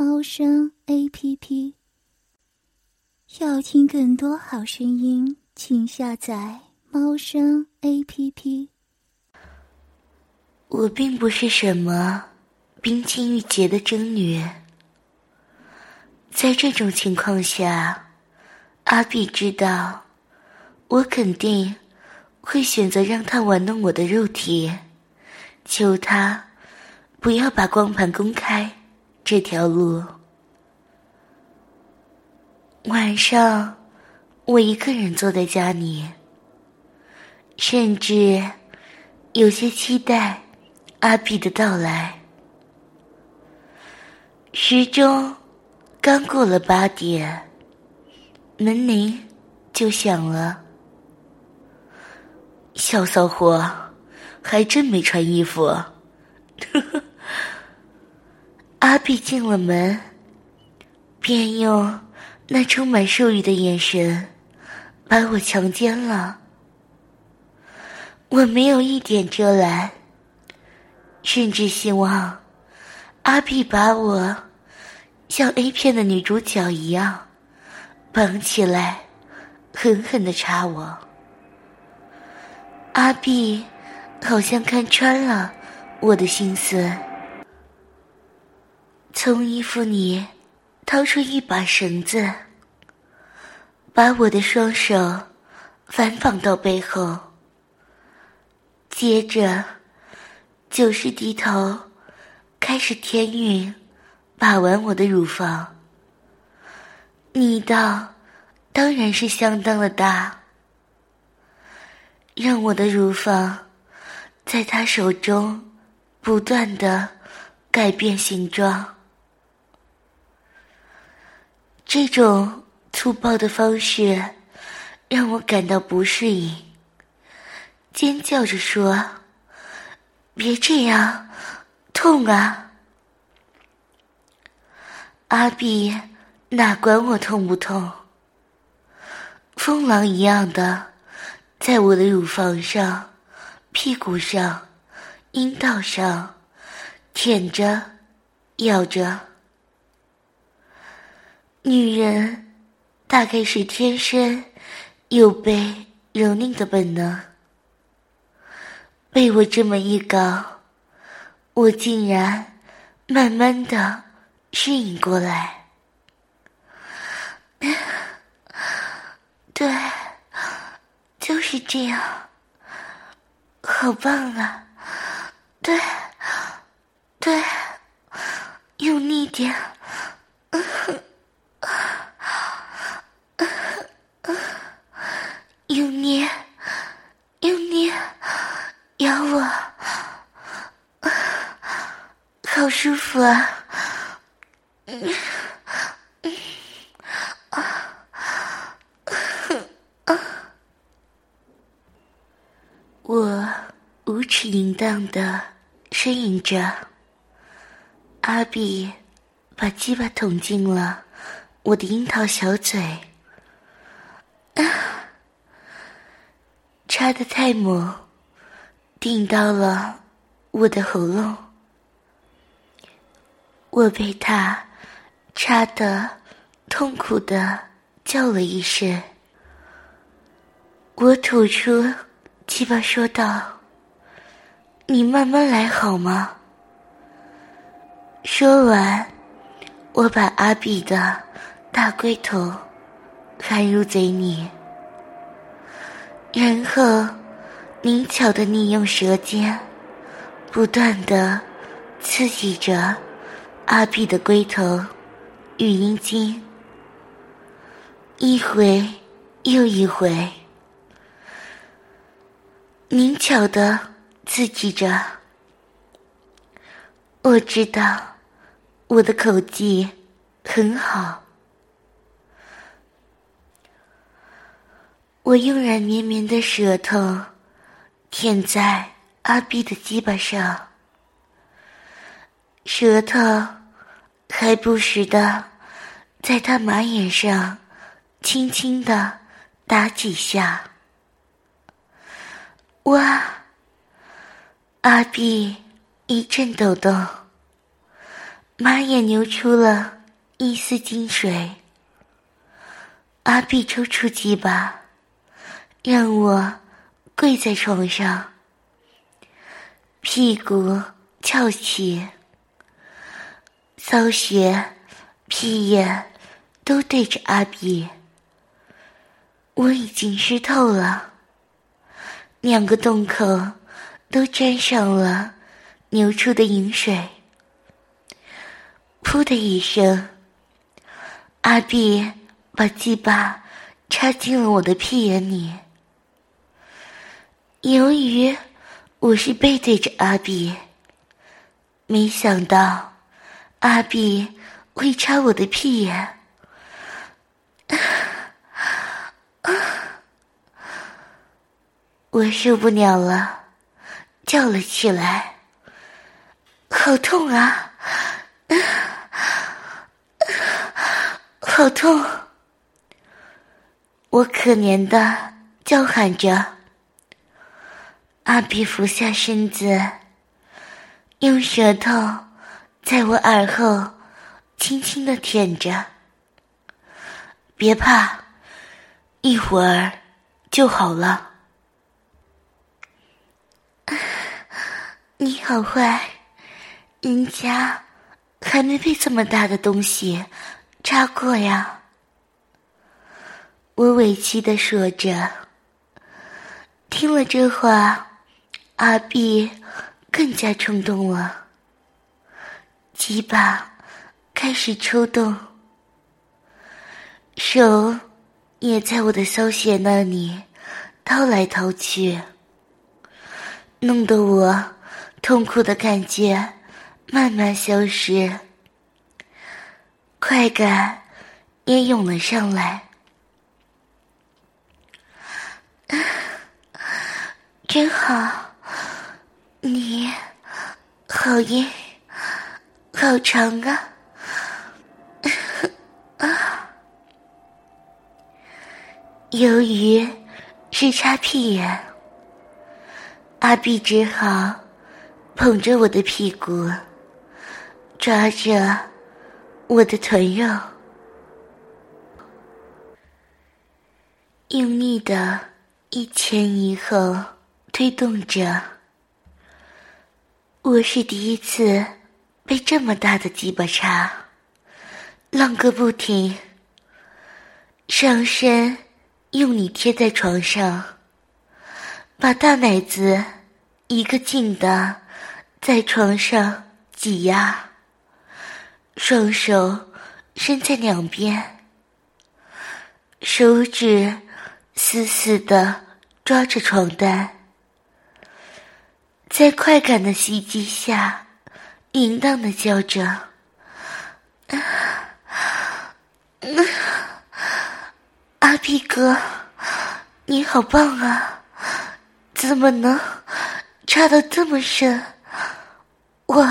猫声 A P P。要听更多好声音，请下载猫声 A P P。我并不是什么冰清玉洁的贞女，在这种情况下，阿碧知道，我肯定会选择让他玩弄我的肉体。求他不要把光盘公开这条路。晚上，我一个人坐在家里，甚至有些期待阿碧的到来。时钟刚过了八点，门铃就响了。小骚货。还真没穿衣服。阿碧进了门，便用那充满兽欲的眼神把我强奸了。我没有一点遮拦，甚至希望阿碧把我像 A 片的女主角一样绑起来，狠狠的插我。阿碧。好像看穿了我的心思，从衣服里掏出一把绳子，把我的双手反绑到背后，接着就是低头开始填匀，把玩我的乳房，力道当然是相当的大，让我的乳房。在他手中，不断的改变形状。这种粗暴的方式让我感到不适应，尖叫着说：“别这样，痛啊！”阿碧哪管我痛不痛，疯狼一样的在我的乳房上。屁股上、阴道上，舔着、咬着。女人大概是天生有被蹂躏的本能。被我这么一搞，我竟然慢慢的适应过来。对，就是这样。好棒啊！对，对，用力点，用力，用力，咬我，好舒服啊！我无耻淫荡的呻吟着，阿碧把鸡巴捅进了我的樱桃小嘴，啊，插的太猛，顶到了我的喉咙，我被他插得痛苦的叫了一声，我吐出。鸡巴说道：“你慢慢来好吗？”说完，我把阿比的大龟头含入嘴里，然后灵巧的利用舌尖，不断的刺激着阿碧的龟头与阴茎，一回又一回。灵巧的刺激着，我知道我的口技很好。我用软绵绵的舌头舔在阿碧的鸡巴上，舌头还不时的在他马眼上轻轻的打几下。哇！阿碧一阵抖动，马眼流出了一丝金水。阿碧抽出鸡巴。让我跪在床上，屁股翘起，骚穴、屁眼都对着阿比。我已经湿透了，两个洞口都沾上了流出的饮水。噗的一声，阿碧把鸡巴插进了我的屁眼里。由于我是背对着阿比，没想到阿比会插我的屁眼，我受不了了，叫了起来：“好痛啊！好痛！”我可怜的叫喊着。阿比俯下身子，用舌头在我耳后轻轻的舔着。别怕，一会儿就好了。你好坏，人家还没被这么大的东西扎过呀。我委屈的说着，听了这话。阿碧更加冲动了，鸡巴开始抽动，手也在我的骚穴那里掏来掏去，弄得我痛苦的感觉慢慢消失，快感也涌了上来，真好。你，好硬，好长啊！啊！由于是插屁眼，阿碧只好捧着我的屁股，抓着我的臀肉，用力的一前一后推动着。我是第一次被这么大的鸡巴插，浪个不停。上身用力贴在床上，把大奶子一个劲的在床上挤压，双手伸在两边，手指死死的抓着床单。在快感的袭击下，淫荡的叫着：“阿碧哥，你好棒啊！怎么能插到这么深？我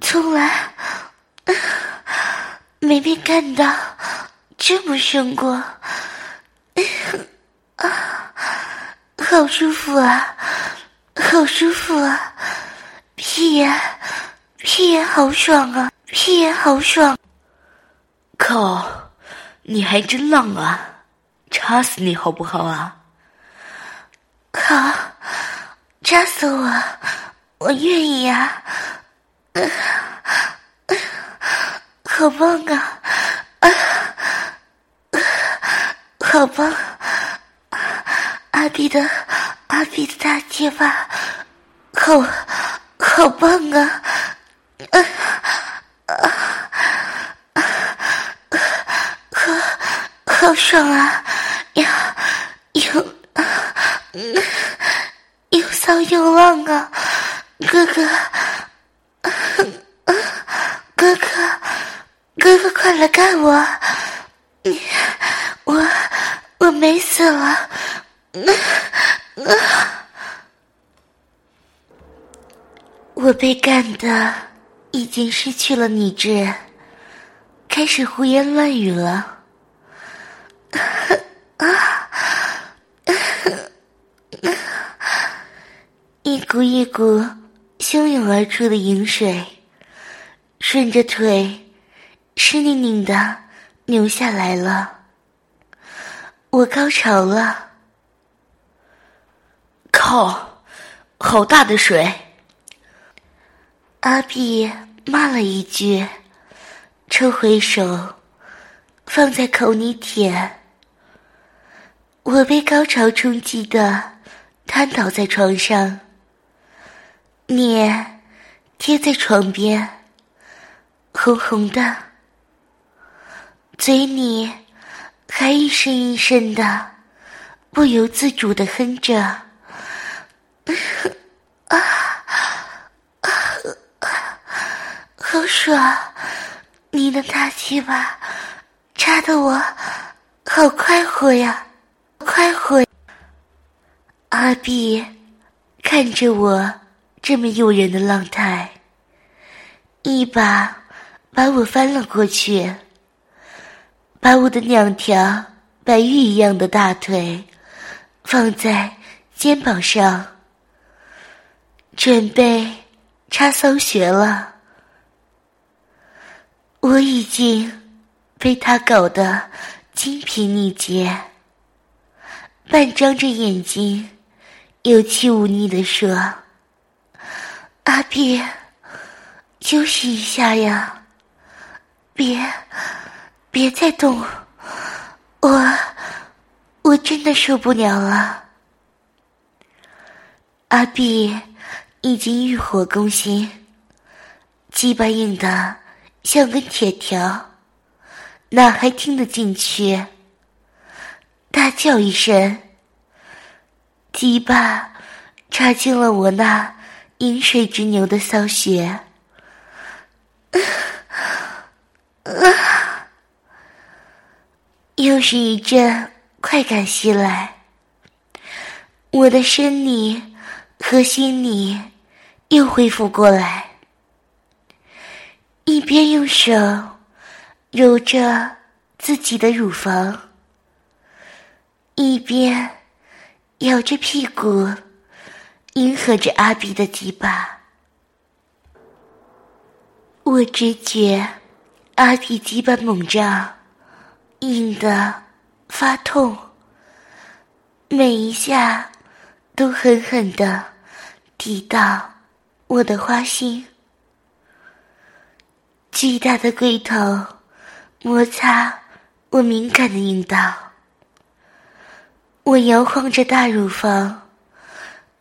从来没被干到这么深过。”啊！好舒服啊，好舒服啊！屁眼，屁眼好爽啊，屁眼好爽！靠，你还真浪啊！插死你好不好啊？靠，扎死我，我愿意啊！好棒啊！好棒！阿比的阿比的大结巴，好好棒啊！啊啊啊好好爽啊！又又又骚又浪啊！哥哥，哥哥。哥哥，快来看我！我我没死了。我被干的已经失去了理智，开始胡言乱语了。一股一股汹涌而出的饮水，顺着腿湿淋淋的流下来了。我高潮了，靠，好大的水！阿碧骂了一句，抽回手，放在口里舔。我被高潮冲击的瘫倒在床上，脸贴在床边，红红的，嘴里还一声一声的不由自主的哼着，啊啊！好爽！你的大鸡巴插的我好快活呀，快活！阿碧看着我这么诱人的浪态，一把把我翻了过去，把我的两条白玉一样的大腿放在肩膀上，准备插骚穴了。我已经被他搞得精疲力竭，半张着眼睛，有气无力的说：“阿碧，休息一下呀，别，别再动，我，我真的受不了了。”阿碧已经欲火攻心，鸡巴硬的。像根铁条，哪还听得进去？大叫一声，鸡巴插进了我那饮水直流的骚穴，又是一阵快感袭来，我的生理和心理又恢复过来。一边用手揉着自己的乳房，一边摇着屁股，迎合着阿比的鸡巴。我直觉阿比鸡巴猛胀，硬的发痛，每一下都狠狠的抵到我的花心。巨大的龟头摩擦我敏感的阴道，我摇晃着大乳房，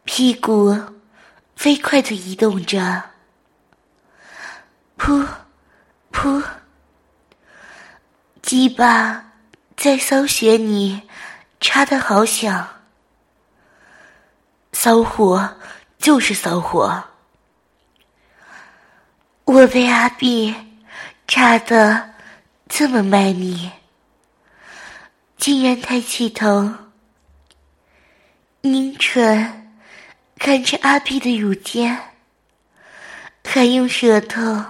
屁股飞快的移动着，噗噗，鸡巴在骚穴里插的好响，骚货就是骚货。我被阿碧扎得这么卖力，竟然抬起头，凝唇看着阿碧的乳尖，还用舌头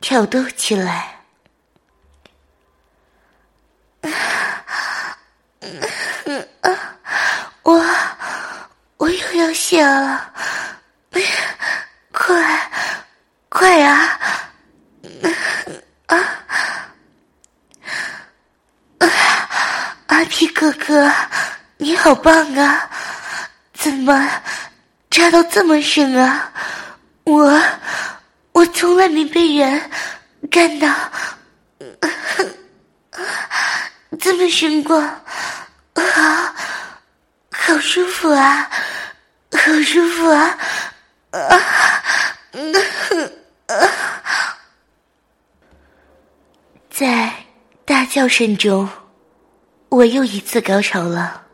挑逗起来。我我又要下了，快！快啊！啊啊！阿皮哥哥，你好棒啊！怎么扎到这么深啊？我我从来没被人干到这么深过，好好舒服啊，好舒服啊！啊！在叫声中，我又一次高潮了。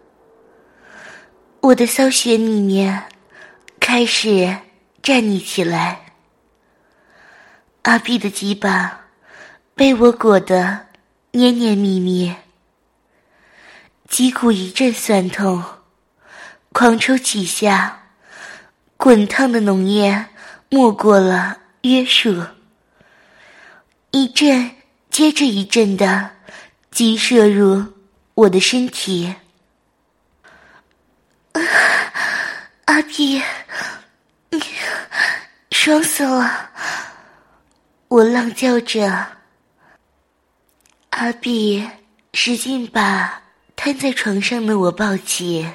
我的骚穴里面开始站立起来。阿碧的鸡巴被我裹得黏黏密密，脊骨一阵酸痛，狂抽几下，滚烫的浓液没过了约束，一阵接着一阵的急射入我的身体。阿碧，爽死了！我浪叫着。阿碧使劲把瘫在床上的我抱起，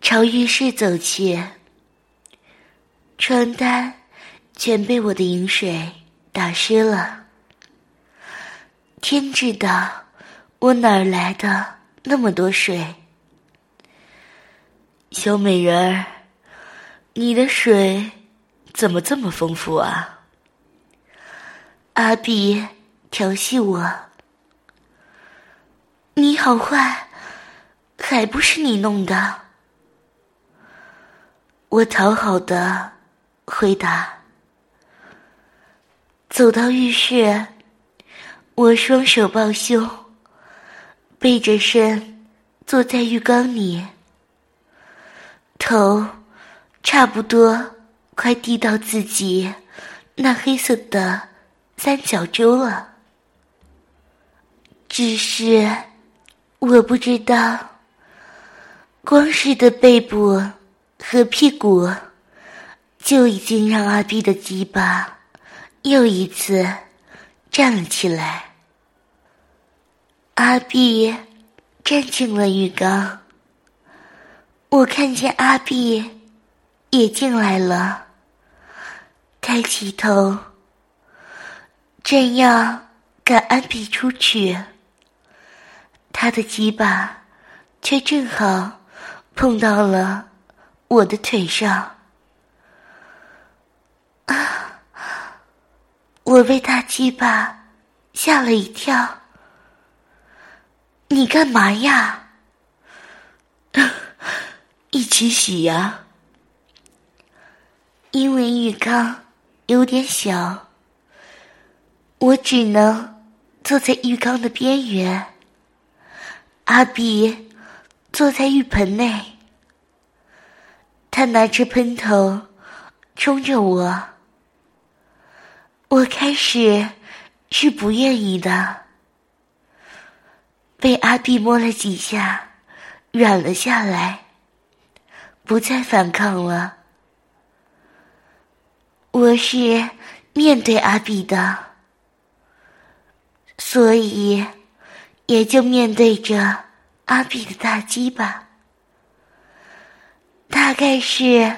朝浴室走去。床单全被我的饮水打湿了。天知道我哪儿来的那么多水。小美人儿，你的水怎么这么丰富啊？阿比调戏我，你好坏，还不是你弄的？我讨好的回答。走到浴室，我双手抱胸，背着身坐在浴缸里。头差不多快低到自己那黑色的三角洲了，只是我不知道，光是的背部和屁股就已经让阿碧的鸡巴又一次站了起来。阿碧站进了浴缸。我看见阿碧也进来了，抬起头，正要赶阿碧出去，他的鸡巴却正好碰到了我的腿上。啊！我被大鸡巴吓了一跳。你干嘛呀？一起洗呀！因为浴缸有点小，我只能坐在浴缸的边缘。阿比坐在浴盆内，他拿着喷头冲着我。我开始是不愿意的，被阿碧摸了几下，软了下来。不再反抗了。我是面对阿碧的，所以也就面对着阿碧的大鸡巴。大概是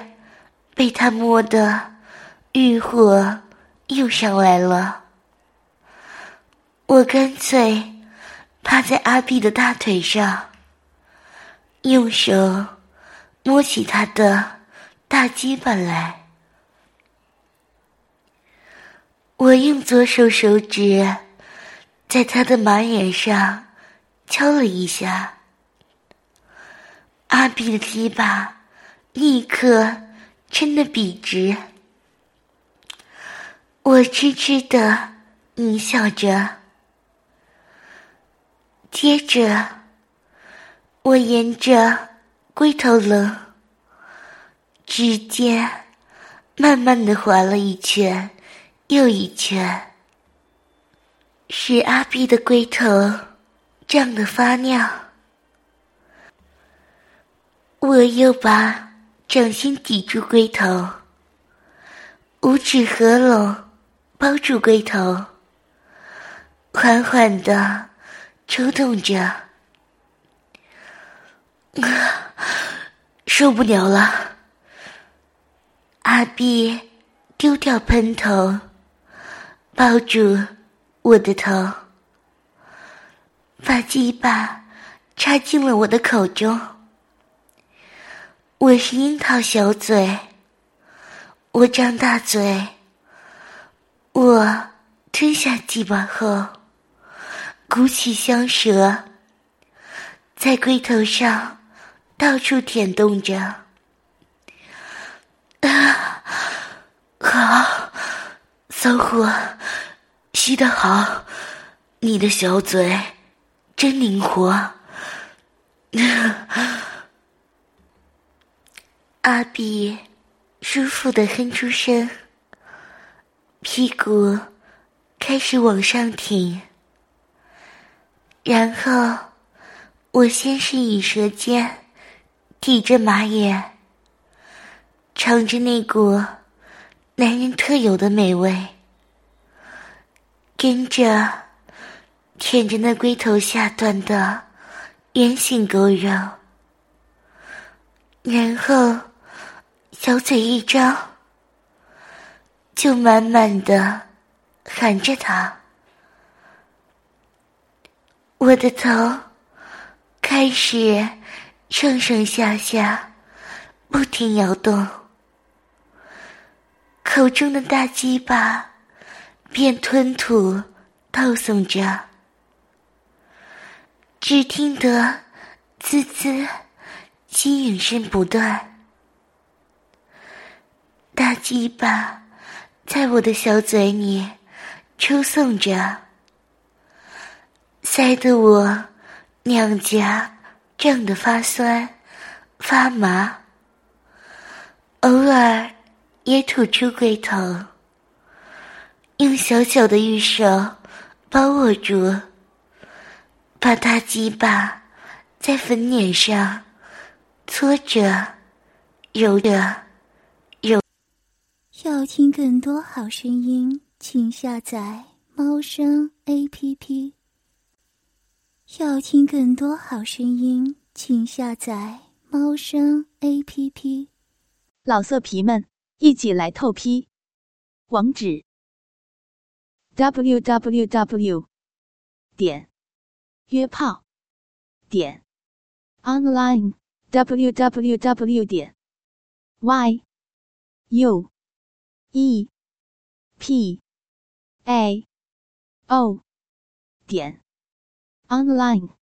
被他摸的欲火又上来了，我干脆趴在阿碧的大腿上，用手。摸起他的大鸡巴来，我用左手手指在他的马眼上敲了一下，阿碧的鸡巴立刻撑得笔直。我痴痴的狞笑着，接着我沿着。龟头棱，指尖慢慢的划了一圈又一圈，使阿碧的龟头胀得发亮。我又把掌心抵住龟头，五指合拢包住龟头，缓缓的抽动着。受不了了！阿碧丢掉喷头，抱住我的头，把鸡巴插进了我的口中。我是樱桃小嘴，我张大嘴，我吞下鸡巴后，鼓起香舌，在龟头上。到处舔动着，啊，好，骚货，吸得好，你的小嘴真灵活。阿比舒服的哼出声，屁股开始往上挺，然后我先是以舌尖抵着马眼，尝着那股男人特有的美味，跟着舔着那龟头下端的圆形狗肉，然后。小嘴一张，就满满的含着他。我的头开始上上下下不停摇动，口中的大鸡巴便吞吐倒送着，只听得滋滋吸吮声不断。大鸡巴在我的小嘴里抽送着，塞得我两颊胀得发酸发麻，偶尔也吐出龟头，用小小的玉手包握住，把大鸡巴在粉脸上搓着揉着。要听更多好声音，请下载猫声 A P P。要听更多好声音，请下载猫声 A P P。老色皮们，一起来透批！网址：w w w 点约炮点 online w w w 点 y u。E p a o 点 online。